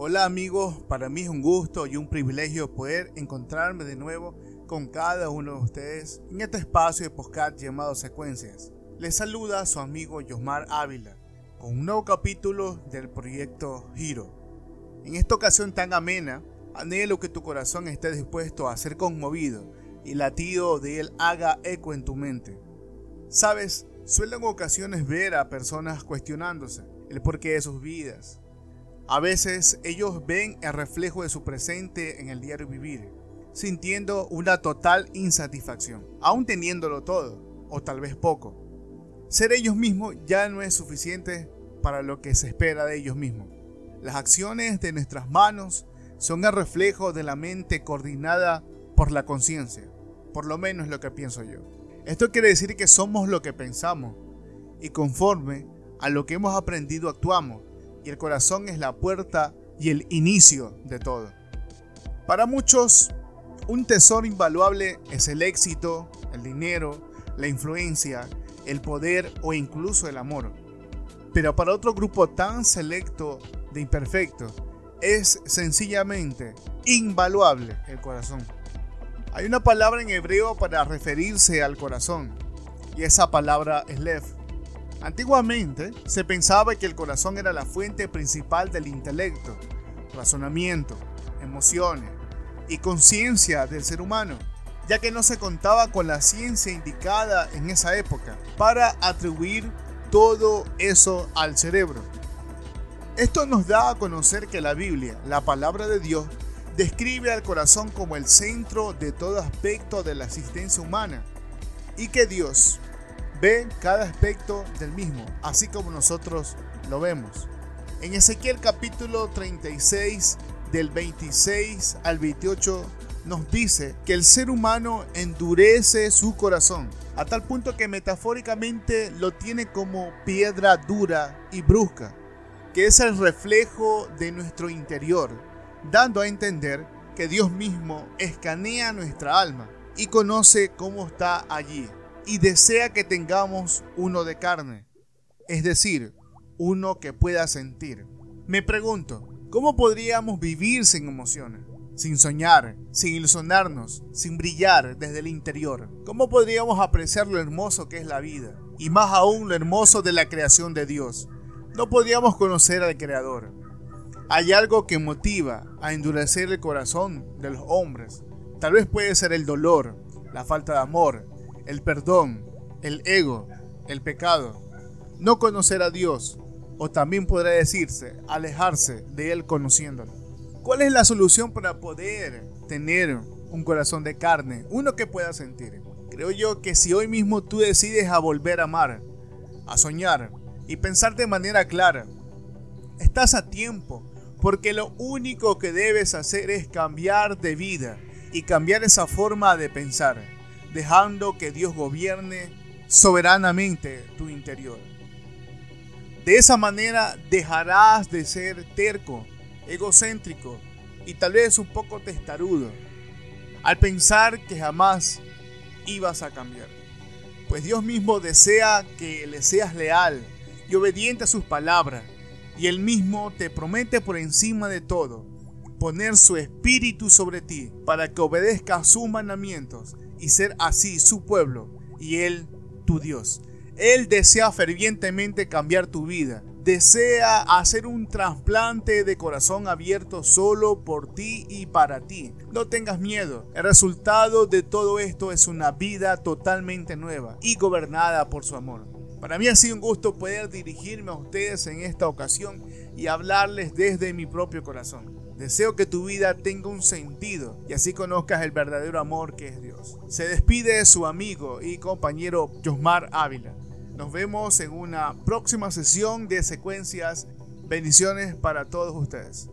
Hola amigos, para mí es un gusto y un privilegio poder encontrarme de nuevo con cada uno de ustedes en este espacio de podcast llamado Secuencias. Les saluda su amigo Yosmar Ávila con un nuevo capítulo del proyecto Giro. En esta ocasión tan amena, anhelo que tu corazón esté dispuesto a ser conmovido y el latido de él haga eco en tu mente. Sabes, suelo en ocasiones ver a personas cuestionándose el porqué de sus vidas, a veces ellos ven el reflejo de su presente en el diario vivir, sintiendo una total insatisfacción, aún teniéndolo todo, o tal vez poco. Ser ellos mismos ya no es suficiente para lo que se espera de ellos mismos. Las acciones de nuestras manos son el reflejo de la mente coordinada por la conciencia, por lo menos lo que pienso yo. Esto quiere decir que somos lo que pensamos y conforme a lo que hemos aprendido actuamos y el corazón es la puerta y el inicio de todo. Para muchos, un tesoro invaluable es el éxito, el dinero, la influencia, el poder o incluso el amor. Pero para otro grupo tan selecto de imperfectos, es sencillamente invaluable el corazón. Hay una palabra en hebreo para referirse al corazón, y esa palabra es lev. Antiguamente se pensaba que el corazón era la fuente principal del intelecto, razonamiento, emociones y conciencia del ser humano, ya que no se contaba con la ciencia indicada en esa época para atribuir todo eso al cerebro. Esto nos da a conocer que la Biblia, la palabra de Dios, describe al corazón como el centro de todo aspecto de la existencia humana y que Dios ve cada aspecto del mismo, así como nosotros lo vemos. En Ezequiel capítulo 36, del 26 al 28, nos dice que el ser humano endurece su corazón, a tal punto que metafóricamente lo tiene como piedra dura y brusca, que es el reflejo de nuestro interior, dando a entender que Dios mismo escanea nuestra alma y conoce cómo está allí y desea que tengamos uno de carne, es decir, uno que pueda sentir. Me pregunto, ¿cómo podríamos vivir sin emociones? Sin soñar, sin ilusionarnos, sin brillar desde el interior. ¿Cómo podríamos apreciar lo hermoso que es la vida? Y más aún lo hermoso de la creación de Dios. No podríamos conocer al Creador. Hay algo que motiva a endurecer el corazón de los hombres. Tal vez puede ser el dolor, la falta de amor, el perdón, el ego, el pecado, no conocer a Dios, o también podrá decirse alejarse de Él conociéndolo. ¿Cuál es la solución para poder tener un corazón de carne, uno que pueda sentir? Creo yo que si hoy mismo tú decides a volver a amar, a soñar y pensar de manera clara, estás a tiempo, porque lo único que debes hacer es cambiar de vida y cambiar esa forma de pensar dejando que Dios gobierne soberanamente tu interior. De esa manera dejarás de ser terco, egocéntrico y tal vez un poco testarudo al pensar que jamás ibas a cambiar. Pues Dios mismo desea que le seas leal y obediente a sus palabras y Él mismo te promete por encima de todo poner su espíritu sobre ti para que obedezcas sus mandamientos y ser así su pueblo y Él tu Dios. Él desea fervientemente cambiar tu vida. Desea hacer un trasplante de corazón abierto solo por ti y para ti. No tengas miedo. El resultado de todo esto es una vida totalmente nueva y gobernada por su amor. Para mí ha sido un gusto poder dirigirme a ustedes en esta ocasión y hablarles desde mi propio corazón. Deseo que tu vida tenga un sentido y así conozcas el verdadero amor que es Dios. Se despide su amigo y compañero Josmar Ávila. Nos vemos en una próxima sesión de secuencias. Bendiciones para todos ustedes.